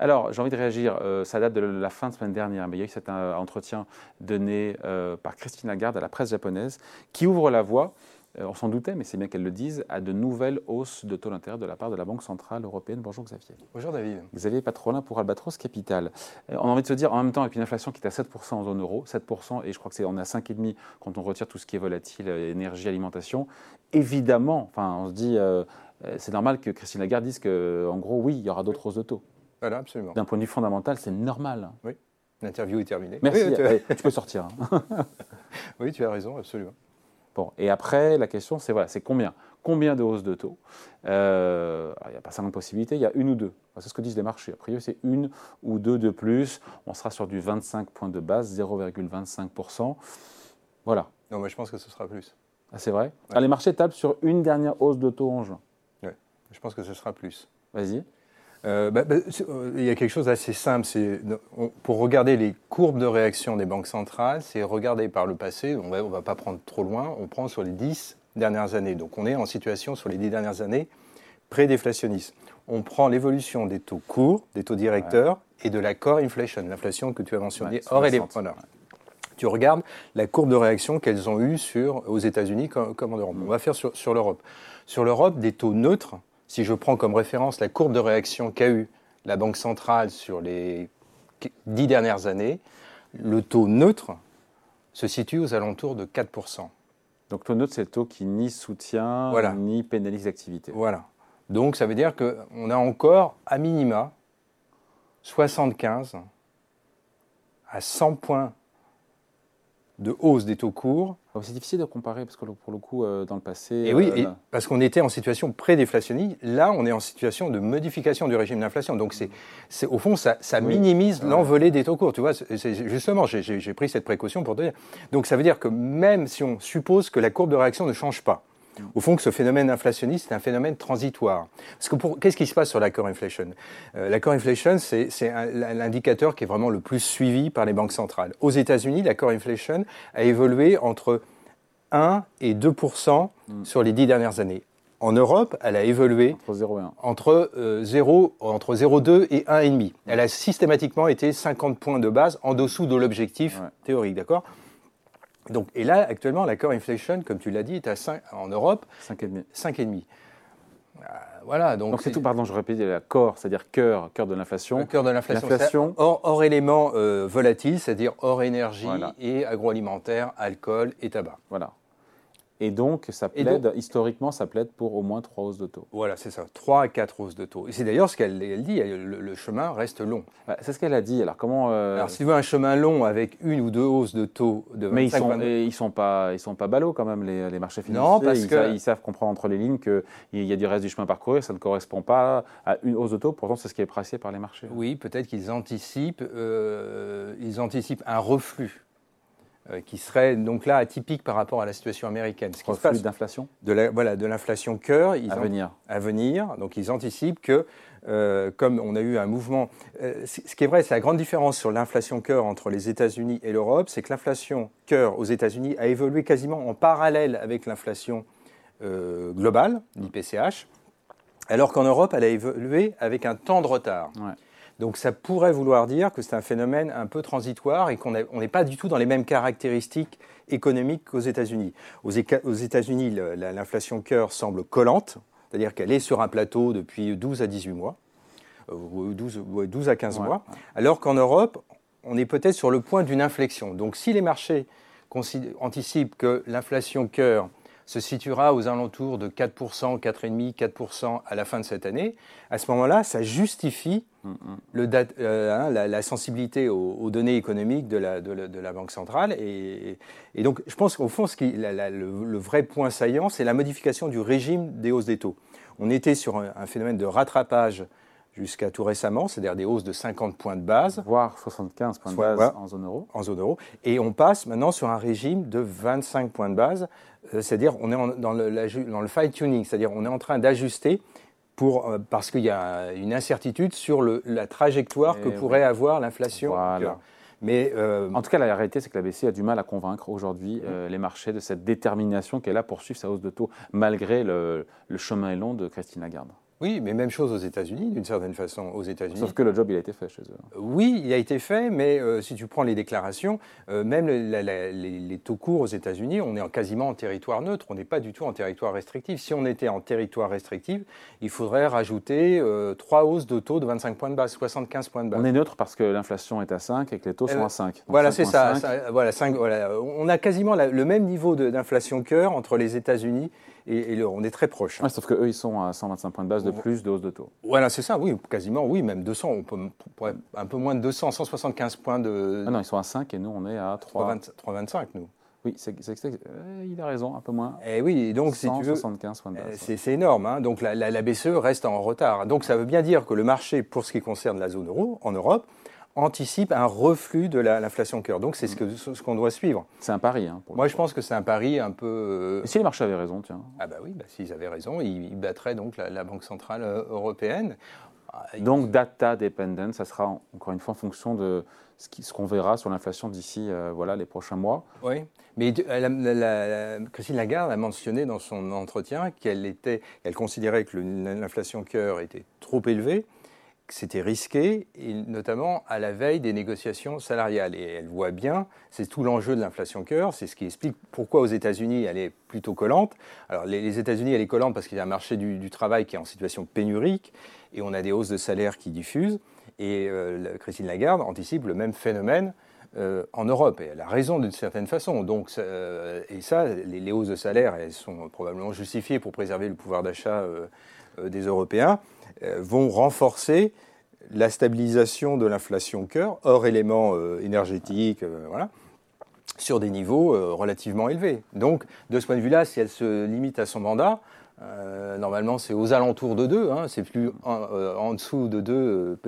Alors, j'ai envie de réagir. Euh, ça date de la fin de semaine dernière, mais il y a eu cet euh, entretien donné euh, par Christine Lagarde à la presse japonaise qui ouvre la voie, on s'en doutait, mais c'est bien qu'elle le dise, à de nouvelles hausses de taux d'intérêt de la part de la Banque Centrale Européenne. Bonjour Xavier. Bonjour David. Xavier Patrolin pour Albatros Capital. on a envie de se dire, en même temps, avec une inflation qui est à 7% en zone euro, 7%, et je crois que c'est on est à 5,5% quand on retire tout ce qui est volatile, énergie, alimentation, évidemment, enfin, on se dit, c'est normal que Christine Lagarde dise qu'en gros, oui, il y aura d'autres hausses de taux. Voilà, absolument. D'un point de vue fondamental, c'est normal. Oui. L'interview est terminée. Merci. tu, peux sortir. Hein. oui, tu as raison, absolument. Bon, et après, la question, c'est voilà, c'est combien? Combien de hausses de taux? Euh, Il n'y a pas 50 possibilités, il y a une ou deux. c'est ce que disent les marchés. A priori, c'est une ou deux de plus. On sera sur du 25 points de base, 0,25%. Voilà. Non, moi, je pense que ce sera plus. Ah, c'est vrai? Ah, Les marchés tablent sur une dernière hausse de taux en juin. Oui, je pense que ce sera plus. Vas-y. Euh, bah, bah, euh, il y a quelque chose d'assez simple. C'est, pour regarder les courbes de réaction des banques centrales, c'est regarder par le passé. On ne va pas prendre trop loin. On prend sur les 10 dernières années. Donc on est en situation sur les 10 dernières années pré-déflationniste. On prend l'évolution des taux courts, des taux directeurs et de la core inflation, l'inflation que tu as mentionnée hors élément. Tu regardes la courbe de réaction qu'elles ont eue sur, aux États-Unis comme, en Europe. On va faire sur l'Europe. Sur l'Europe, des taux neutres si je prends comme référence la courbe de réaction qu'a eue la Banque centrale sur les dix dernières années, le taux neutre se situe aux alentours de 4%. Donc taux neutre, c'est le taux qui ni soutient ni pénalise l'activité. Voilà. Donc ça veut dire qu'on a encore, à minima, 75 à 100 points de hausse des taux courts. Oh, c'est difficile de comparer parce que pour le coup, euh, dans le passé. Et oui, euh, parce qu'on était en situation pré-déflationniste. Là, on est en situation de modification du régime d'inflation. Donc, c'est, au fond, ça, minimise l'envolée des taux courts. Tu vois, justement, j'ai, pris cette précaution pour te dire. Donc, ça veut dire que même si on suppose que la courbe de réaction ne change pas, au fond, que ce phénomène inflationniste est un phénomène transitoire. Parce que qu'est-ce qui se passe sur la core inflation? Euh, La core inflation, c'est l'indicateur qui est vraiment le plus suivi par les banques centrales. Aux États-Unis, la core inflation a évolué entre 1 et 2 mm. sur les dix dernières années. En Europe, elle a évolué entre 0 et 1. Entre, 0, euh, entre 0,2 et 1,5. Elle a systématiquement été 50 points de base en dessous de l'objectif théorique, d'accord? Donc, et là, actuellement, la core inflation, comme tu l'as dit, est à 5, en Europe 5,5. 5,5. Euh, voilà, donc, c'est tout, pardon, je répète, la core, c'est-à-dire cœur, cœur de l'inflation. Le cœur de l'inflation. Hors, hors éléments euh, volatiles, c'est-à-dire hors énergie et agroalimentaire, alcool et tabac. Voilà. Et donc, ça plaide, historiquement, ça plaide pour au moins trois hausses de taux. Voilà, c'est ça, trois à quatre hausses de taux. Et c'est d'ailleurs ce qu'elle dit, le, chemin reste long. Bah, c'est ce qu'elle a dit. Alors, comment. Euh, Alors, si tu veux un chemin long avec une ou deux hausses de taux de 25 Mais ils sont, ils sont pas, ils sont pas ballots quand même, les, marchés financiers. Non, parce ils, que... ils savent comprendre entre les lignes qu'il y a du reste du chemin parcouru, ça ne correspond pas à une hausse de taux. Pourtant, c'est ce qui est pressé par les marchés. Oui, peut-être qu'ils anticipent, euh, ils anticipent un reflux qui serait donc là atypique par rapport à la situation américaine. Ce qui se passe d'inflation de la, Voilà, de l'inflation cœur. à venir. À venir. Donc ils anticipent que, euh, comme on a eu un mouvement... Euh, ce qui est vrai, c'est la grande différence sur l'inflation cœur entre les États-Unis et l'Europe, c'est que l'inflation cœur aux États-Unis a évolué quasiment en parallèle avec l'inflation globale, l'IPCH, alors qu'en Europe, elle a évolué avec un temps de retard. Ouais. Donc ça pourrait vouloir dire que c'est un phénomène un peu transitoire et qu'on n'est pas du tout dans les mêmes caractéristiques économiques qu'aux États-Unis. Aux, États-Unis, l'inflation cœur semble collante, c'est-à-dire qu'elle est sur un plateau depuis 12 à 18 mois, 12, euh, 12 à 15 mois, alors qu'en Europe, on est peut-être sur le point d'une inflexion. Donc si les marchés anticipent que l'inflation cœur se situera aux alentours de 4%, 4,5%, 4% à la fin de cette année, à ce moment-là, ça justifie mm, le euh, hein, la, sensibilité aux, données économiques de la, de la, Banque centrale. Et, donc, je pense qu'au fond, ce qui, le, vrai point saillant, c'est la modification du régime des hausses des taux. On était sur un phénomène de rattrapage jusqu'à tout récemment, c'est-à-dire des hausses de 50 points de base. Voire 75 points de base en zone euro. En zone euro. Et on passe maintenant sur un régime de 25 points de base, euh, c'est-à-dire on est dans, le, fine-tuning, c'est-à-dire on est en train d'ajuster pour, euh, parce qu'il y a une incertitude sur le, la trajectoire que pourrait avoir l'inflation. Mais euh, en tout cas, la réalité, c'est que la BCE a du mal à convaincre aujourd'hui les marchés de cette détermination qu'elle a pour suivre sa hausse de taux, malgré le, le chemin long de Christine Lagarde. Oui, mais même chose aux États-Unis, d'une certaine façon, aux États-Unis. Sauf que le job, il a été fait chez eux. Oui, il a été fait, mais euh, si tu prends les déclarations, euh, même les, taux courts aux États-Unis, on est en, quasiment en territoire neutre, on n'est pas du tout en territoire restrictif. Si on était en territoire restrictif, il faudrait rajouter euh, trois hausses de taux de 25 points de base, 75 points de base. On est neutre parce que l'inflation est à 5 et que les taux sont à 5. voilà, c'est ça, voilà, 5, voilà, On a quasiment le même niveau d'inflation cœur entre les États-Unis et, on est très proche. sauf qu'eux, ils sont à 125 points de base de plus de hausse de taux. Voilà, c'est ça, oui, quasiment, oui, même 200, on peut, un peu moins de 200, 175 points de... Ah non, ils sont à 5 et nous, on est à 3... 3,25 nous. Oui, c'est, euh, il a raison, un peu moins. Et eh oui, donc si tu veux, 75 points de base. C'est, énorme, hein. donc la, la, BCE reste en retard. Donc ça veut bien dire que le marché, pour ce qui concerne la zone euro, en Europe, anticipe un reflux de l'inflation cœur. Donc c'est ce qu'on ce qu'on doit suivre. C'est un pari. Hein, Moi je pense que c'est un pari un peu... Euh, Et si les marchés avaient raison, tiens Ah bah oui, bah, s'ils avaient raison, ils, battraient donc la, Banque Centrale euh, Européenne. Ah, donc data dependent, ça sera encore une fois en fonction de ce qu'on verra sur l'inflation d'ici euh, voilà, les prochains mois. Oui, mais Christine Lagarde a mentionné dans son entretien qu'elle elle considérait que l'inflation cœur était trop élevée c'était risqué, et notamment à la veille des négociations salariales. Et elle voit bien, c'est tout l'enjeu de l'inflation cœur, c'est ce qui explique pourquoi aux États-Unis elle est plutôt collante. Alors les, États-Unis, elle est collante parce qu'il y a un marché du, travail qui est en situation pénurique, et on a des hausses de salaire qui diffusent. Et euh, Christine Lagarde anticipe le même phénomène euh, en Europe. Et elle a raison d'une certaine façon. Donc, euh, et ça, les, hausses de salaire, elles sont probablement justifiées pour préserver le pouvoir d'achat des Européens. Euh, vont renforcer la stabilisation de l'inflation cœur, hors éléments euh, énergétiques, euh, voilà, sur des niveaux relativement élevés. Donc, de ce point de vue-là, si elle se limite à son mandat, normalement, c'est aux alentours de 2, hein, c'est plus en, dessous de 2,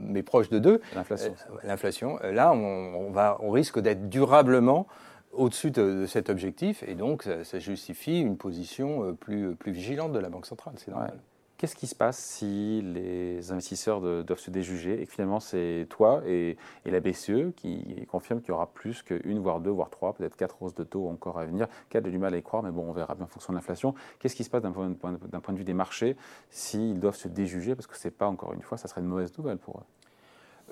mais proche de 2. L'inflation. L'inflation. Là, on, va, on risque d'être durablement au-dessus de, cet objectif, et donc ça, justifie une position plus, plus vigilante de la Banque centrale, c'est normal. Qu'est-ce qui se passe si les investisseurs doivent se déjuger et que finalement c'est toi et, la BCE qui confirme qu'il y aura plus qu'une, voire deux, voire trois, peut-être quatre hausses de taux encore à venir Quatre a du mal à y croire, mais bon, on verra bien en fonction de l'inflation. Qu'est-ce qui se passe d'un point, de vue des marchés s'ils doivent se déjuger? Parce que ce n'est pas, encore une fois, ça serait une mauvaise nouvelle pour eux.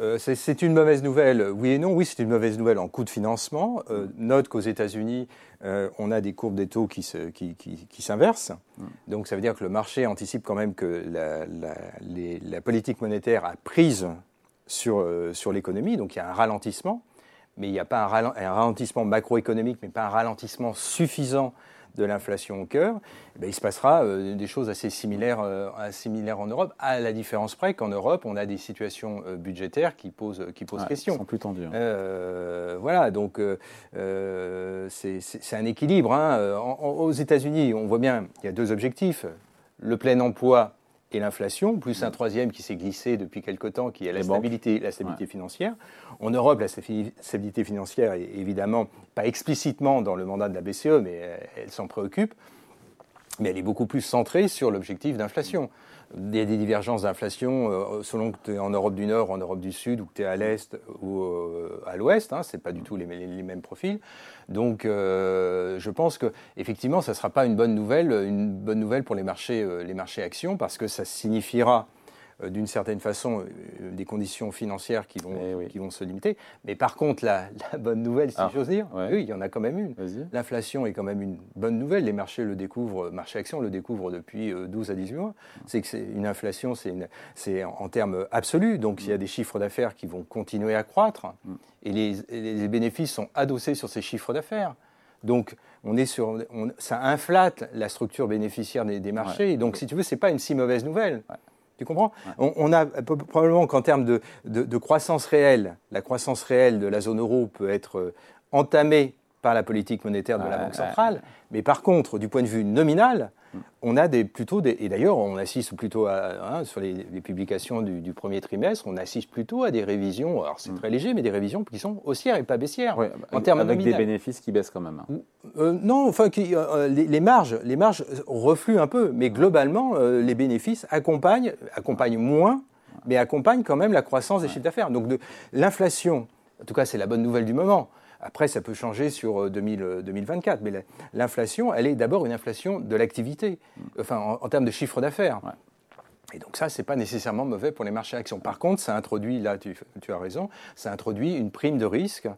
Euh, c'est une mauvaise nouvelle, oui et non. Oui, c'est une mauvaise nouvelle en coût de financement. Euh, note qu'aux États-Unis, euh, on a des courbes des taux qui s'inversent. Mm. Donc ça veut dire que le marché anticipe quand même que la, politique monétaire a prise sur, sur l'économie. Donc il y a un ralentissement, mais il n'y a pas un, ralentissement macroéconomique, mais pas un ralentissement suffisant de l'inflation au cœur, eh ben, il se passera euh, des choses assez similaires, euh, similaires en Europe, à la différence près qu'en Europe, on a des situations euh, budgétaires qui posent, qui posent question. sont plus tendues. Hein. voilà, donc c'est un équilibre. Hein. aux États-Unis, on voit bien qu'il y a deux objectifs. Le plein emploi et l'inflation, plus un troisième qui s'est glissé depuis quelque temps, qui est la stabilité, la stabilité financière. En Europe, la stabilité financière est évidemment pas explicitement dans le mandat de la BCE, mais elle s'en préoccupe, mais elle est beaucoup plus centrée sur l'objectif d'inflation. Il y a des divergences d'inflation euh, selon que tu es en Europe du Nord, en Europe du Sud, ou que tu es à l'Est ou euh, à l'Ouest. Hein, ce n'est pas du tout les, mêmes profils. Donc euh, je pense qu'effectivement, ça ne sera pas une bonne nouvelle, une bonne nouvelle pour les marchés, les marchés actions, parce que ça signifiera d'une certaine façon euh, des conditions financières qui vont, eh qui vont se limiter. Mais par contre, la, bonne nouvelle, si ah, j'ose dire, oui, il y en a quand même une. L'inflation est quand même une bonne nouvelle. Les marchés le découvrent, marché action le découvre depuis 12 euh, à 18 mois. C'est que c'est une inflation, c'est en, termes absolus. Donc il y a des chiffres d'affaires qui vont continuer à croître mm. et les, les, bénéfices sont adossés sur ces chiffres d'affaires. Donc, on est sur, ça inflate la structure bénéficiaire des, marchés. donc, si tu veux, c'est pas une si mauvaise nouvelle. Tu comprends on, a probablement qu'en termes de, croissance réelle, la croissance réelle de la zone euro peut être euh, entamée par la politique monétaire de la Banque centrale, mais par contre, du point de vue nominal, on a des, plutôt des, et d'ailleurs on assiste plutôt à, hein, sur les, publications du, premier trimestre, on assiste plutôt à des révisions, alors c'est mm. très léger, mais des révisions qui sont haussières et pas baissières en termes avec des bénéfices qui baissent quand même. Hein. Euh, non, enfin qui, euh, euh, les, marges, les marges refluent un peu, mais globalement les bénéfices accompagnent, accompagnent moins, mais accompagnent quand même la croissance des chiffres d'affaires. Donc de l'inflation, en tout cas c'est la bonne nouvelle du moment. Après, ça peut changer sur 2024, mais l'inflation, elle est d'abord une inflation de l'activité, mm. enfin en, termes de chiffre d'affaires. Et donc ça, ce n'est pas nécessairement mauvais pour les marchés actions. Par contre, ça introduit, là tu, tu as raison, ça introduit une prime de risque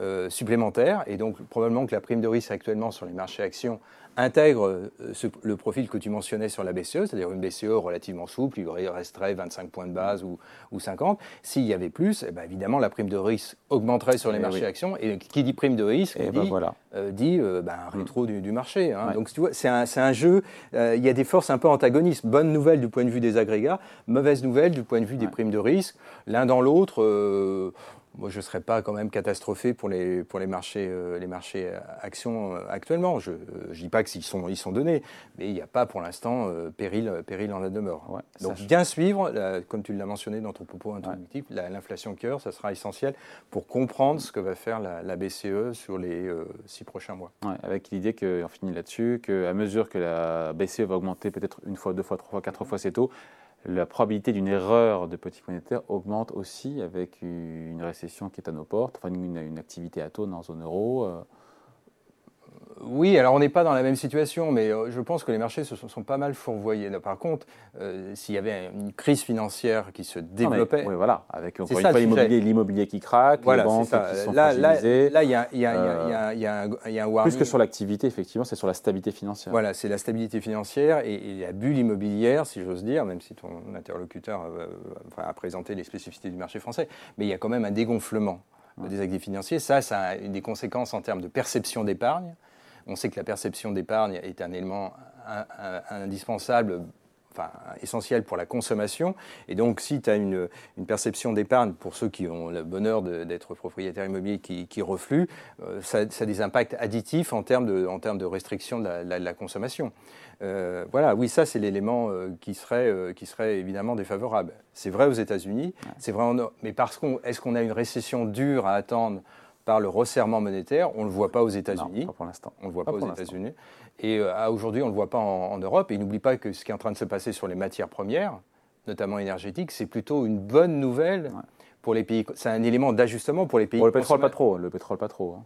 euh, supplémentaire. Et donc, probablement que la prime de risque actuellement sur les marchés actions intègre euh, le profil que tu mentionnais sur la BCE, c'est-à-dire une BCE relativement souple, il resterait 25 points de base ou, 50. S'il y avait plus, eh ben, évidemment, la prime de risque augmenterait sur les eh marchés actions. Et qui dit prime de risque eh ben dit, voilà. euh, dit euh, ben, mm. rétro du, marché. Hein. Donc, tu vois, c'est un, un, jeu, il y a des forces un peu antagonistes. Bonne nouvelle du point de vue des agrégats, mauvaise nouvelle du point de vue des primes de risque. L'un dans l'autre moi, je ne serais pas quand même catastrophé pour les, pour les marchés, euh, les marchés actions euh, actuellement. Je ne dis pas qu'ils sont, ils sont donnés, mais il n'y a pas pour l'instant euh, péril, péril en la demeure. Donc, bien suivre, comme tu l'as mentionné dans ton propos introductif, l'inflation cœur, ça sera essentiel pour comprendre ce que va faire la, BCE sur les six prochains mois. avec l'idée qu'on finit là-dessus, qu'à mesure que la BCE va augmenter peut-être une fois, deux fois, trois fois, quatre fois ses taux, la probabilité d'une erreur de politique monétaire augmente aussi avec une récession qui est à nos portes, enfin une, une activité atone en zone euro. Euh, oui, alors on n'est pas dans la même situation, mais euh, je pense que les marchés se sont, pas mal fourvoyés. Par contre, euh, s'il y avait une crise financière qui se développait, oui, voilà, avec encore une fois l'immobilier qui craque, les banques qui sont là, là, là, il y a, un warning. Plus que sur l'activité, effectivement, c'est sur la stabilité financière. Voilà, c'est la stabilité financière et, la bulle immobilière, si j'ose dire, même si ton interlocuteur euh, a présenté les spécificités du marché français, mais il y a quand même un dégonflement des actifs financiers. Ça, ça a des conséquences en termes de perception d'épargne. On sait que la perception d'épargne est un élément indispensable Enfin, essentiel pour la consommation. Et donc, si tu as une, perception d'épargne, pour ceux qui ont le bonheur d'être propriétaires immobiliers qui, qui refluent, euh, ça, a des impacts additifs en termes de, en termes de restriction de la, consommation. Euh, voilà, oui, ça, c'est l'élément euh, qui, serait, qui serait évidemment défavorable. C'est vrai aux États-Unis, c'est vrai en Mais parce qu'on, est-ce qu'on a une récession dure à attendre par le resserrement monétaire. On ne le voit pas aux États-Unis. pour l'instant. On ne le voit pas, aux États-Unis. Et euh, aujourd'hui, on ne le voit pas en, Europe. Et n'oublie pas que ce qui est en train de se passer sur les matières premières, notamment énergétiques, c'est plutôt une bonne nouvelle pour les pays. C'est un élément d'ajustement pour les pays. Pour le pétrole, pas trop. Le pétrole, pas trop. Hein.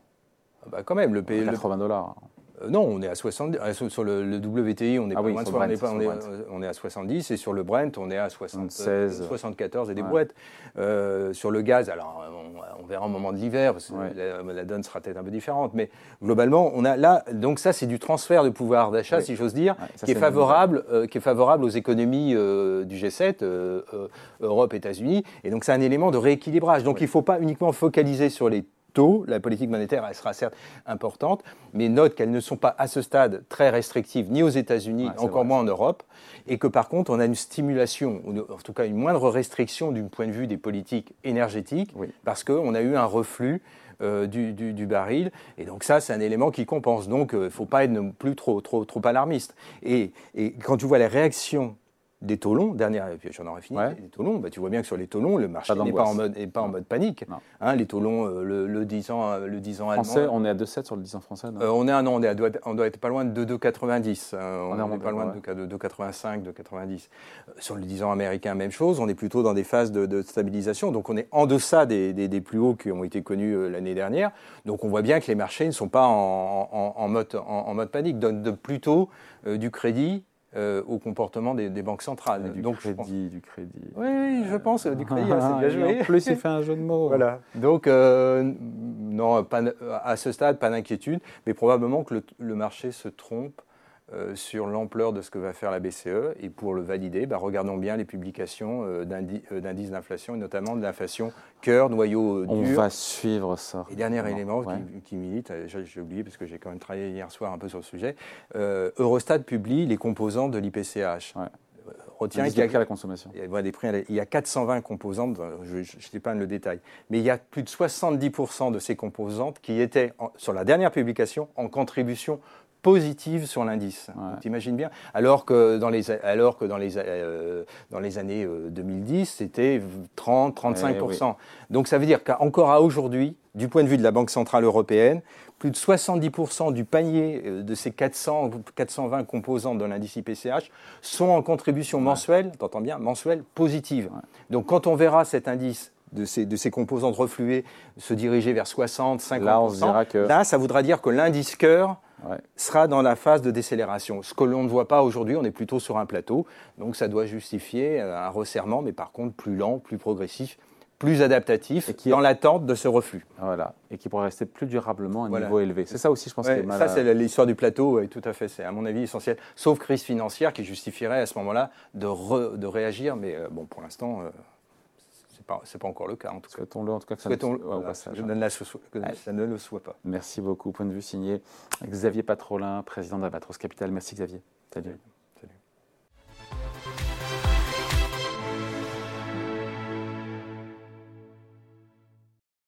Ah bah quand même, le pays. 80 dollars. Euh, non, on est à 70. Euh, sur le, WTI, on est ah pas loin de on, est, à 70 et sur le Brent, on est à 76, 74 et des brouettes. Euh, sur le gaz, alors on, verra au moment de l'hiver, parce que la, donne sera peut-être un peu différente, mais globalement, on a là, donc ça, c'est du transfert de pouvoir d'achat, si j'ose dire, qui, est favorable, qui est favorable aux économies du G7, Europe, États-Unis, et donc c'est un élément de rééquilibrage. Donc il ne faut pas uniquement focaliser sur les la politique monétaire, elle sera certes importante, mais note qu'elles ne sont pas à ce stade très restrictives, ni aux États-Unis, encore moins en Europe, et que par contre, on a une stimulation, ou en tout cas une moindre restriction du point de vue des politiques énergétiques, parce qu'on a eu un reflux euh, du, baril. Et donc ça, c'est un élément qui compense. Donc il euh, ne faut pas être non plus trop, trop, trop alarmiste. Et, et, quand tu vois les réactions des taux longs, dernière, j'en aurais fini, les taux longs, bah, tu vois bien que sur les taux longs, le marché n'est pas, en mode, pas en mode panique. Hein, les taux longs, euh, le, le, 10 ans, euh, le 10 ans français, on est à 2,7 sur le 10 ans français euh, on, est à, non, on, est doit, on doit être pas loin de 2,90. on, on est pas loin de 2,85, 2,90. Sur le 10 ans américain, même chose, on est plutôt dans des phases de, stabilisation, donc on est en deçà des, des, plus hauts qui ont été connus l'année dernière. Donc on voit bien que les marchés ne sont pas en, en, mode, en, mode panique, donnent de, plutôt du crédit euh, au comportement des, banques centrales. du Donc, crédit, du crédit. Oui, je pense, du crédit, hein, c'est bien joué. En plus, il fait un jeu de mots. voilà. Donc, euh, non, pas, à ce stade, pas d'inquiétude, mais probablement que le marché se trompe euh, sur l'ampleur de ce que va faire la BCE. Et pour le valider, bah, regardons bien les publications euh, euh, d'indices d'inflation, et notamment de l'inflation cœur, noyau dur. On va suivre ça. Et dernier élément qui, milite, j'ai oublié parce que j'ai quand même travaillé hier soir un peu sur le sujet, Eurostat publie les composants de l'IPCH. Retiens qu'il y a la consommation. Il y a, des prix, il y a 420 composantes, je pas le détail, mais il y a plus de 70% de ces composantes qui étaient, sur la dernière publication, en contribution positive sur l'indice. Tu imagines bien Alors que dans les, alors que dans les, euh, dans les années 2010, euh, c'était 30-35%. Eh Donc ça veut dire qu'encore à aujourd'hui, du point de vue de la Banque Centrale Européenne, plus de 70% du panier euh, de ces 400, 420 composantes de l'indice IPCH sont en contribution mensuelle, t'entends bien, mensuelle positive. Donc quand on verra cet indice de ces, de ces composantes refluées se diriger vers 60, 50%, là, on que... là ça voudra dire que l'indice cœur sera dans la phase de décélération. Ce que l'on ne voit pas aujourd'hui, on est plutôt sur un plateau, donc ça doit justifier euh, un resserrement, mais par contre plus lent, plus progressif, plus adaptatif, et qui dans l'attente de ce reflux. Voilà, et qui pourrait rester plus durablement à un niveau élevé. C'est ça aussi, je pense, qui est mal Ça, c'est l'histoire du plateau, et tout à fait, c'est à mon avis essentiel. Sauf crise financière qui justifierait à ce moment-là de, de réagir, mais euh, bon, pour l'instant, euh, pas, pas encore le cas. En tout cas. Souhaitons-le en tout cas que ça, ne, le soit pas. Merci beaucoup. Point de vue signé Xavier Patrolin, président d'Abatros Capital. Merci Xavier. Salut.